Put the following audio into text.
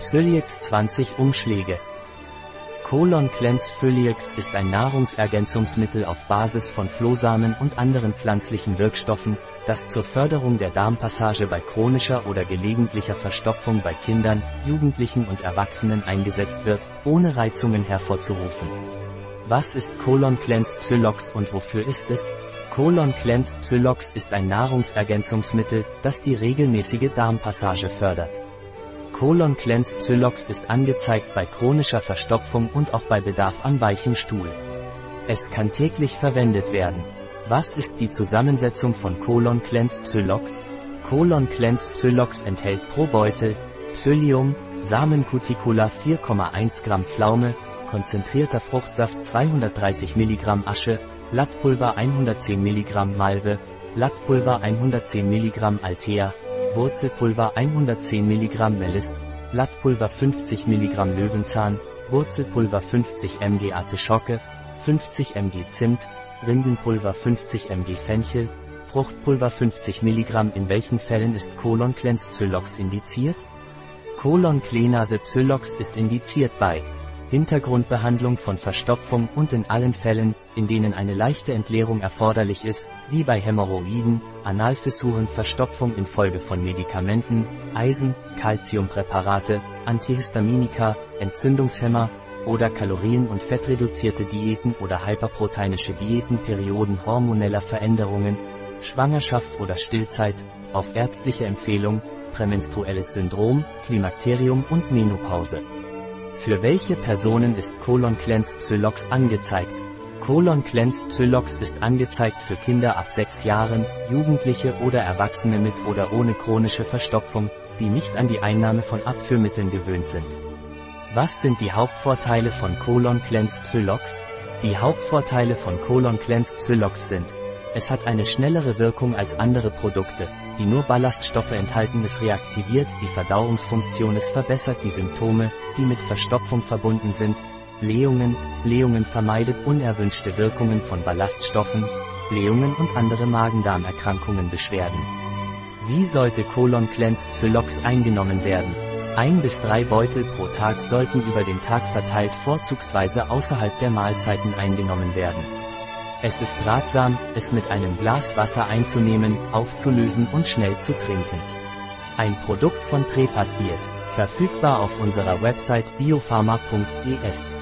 Psylliax 20 Umschläge. Colon Cleanse Phylliex ist ein Nahrungsergänzungsmittel auf Basis von Flohsamen und anderen pflanzlichen Wirkstoffen, das zur Förderung der Darmpassage bei chronischer oder gelegentlicher Verstopfung bei Kindern, Jugendlichen und Erwachsenen eingesetzt wird, ohne Reizungen hervorzurufen. Was ist Colon Cleanse Psyllox und wofür ist es? Colon Cleanse Psyllox ist ein Nahrungsergänzungsmittel, das die regelmäßige Darmpassage fördert. Colon Cleanse Psyllox ist angezeigt bei chronischer Verstopfung und auch bei Bedarf an weichem Stuhl. Es kann täglich verwendet werden. Was ist die Zusammensetzung von Colon Cleanse Psyllox? Colon Cleanse Psyllox enthält pro Beutel Psyllium, Samencuticula 4,1 Gramm Pflaume, konzentrierter Fruchtsaft 230 Milligramm Asche, Blattpulver 110 Milligramm Malve, Blattpulver 110 Milligramm Altea, Wurzelpulver 110 mg Melis, Blattpulver 50 mg Löwenzahn, Wurzelpulver 50 mg Artischocke, 50 mg Zimt, Rindenpulver 50 mg Fenchel, Fruchtpulver 50 mg In welchen Fällen ist Colon Cleanse Psyllox indiziert? Colon Clenase Psyllox ist indiziert bei Hintergrundbehandlung von Verstopfung und in allen Fällen, in denen eine leichte Entleerung erforderlich ist, wie bei Hämorrhoiden, Analfissuren, Verstopfung infolge von Medikamenten, Eisen, Calciumpräparate, Antihistaminika, Entzündungshemmer oder Kalorien- und fettreduzierte Diäten oder hyperproteinische Diäten, Perioden hormoneller Veränderungen, Schwangerschaft oder Stillzeit, auf ärztliche Empfehlung, prämenstruelles Syndrom, Klimakterium und Menopause. Für welche Personen ist Colon Cleanse Psyllox angezeigt? Colon Cleanse Psyllox ist angezeigt für Kinder ab 6 Jahren, Jugendliche oder Erwachsene mit oder ohne chronische Verstopfung, die nicht an die Einnahme von Abführmitteln gewöhnt sind. Was sind die Hauptvorteile von Colon Cleanse Psyllox? Die Hauptvorteile von Colon Cleanse Psyllox sind es hat eine schnellere Wirkung als andere Produkte, die nur Ballaststoffe enthalten. Es reaktiviert die Verdauungsfunktion. Es verbessert die Symptome, die mit Verstopfung verbunden sind. Blähungen, Blähungen vermeidet unerwünschte Wirkungen von Ballaststoffen, Blähungen und andere Magen-Darm-Erkrankungen Beschwerden. Wie sollte Colon Cleanse Psyllox eingenommen werden? Ein bis drei Beutel pro Tag sollten über den Tag verteilt vorzugsweise außerhalb der Mahlzeiten eingenommen werden. Es ist ratsam, es mit einem Glas Wasser einzunehmen, aufzulösen und schnell zu trinken. Ein Produkt von Trepat Diet, verfügbar auf unserer Website biopharma.es.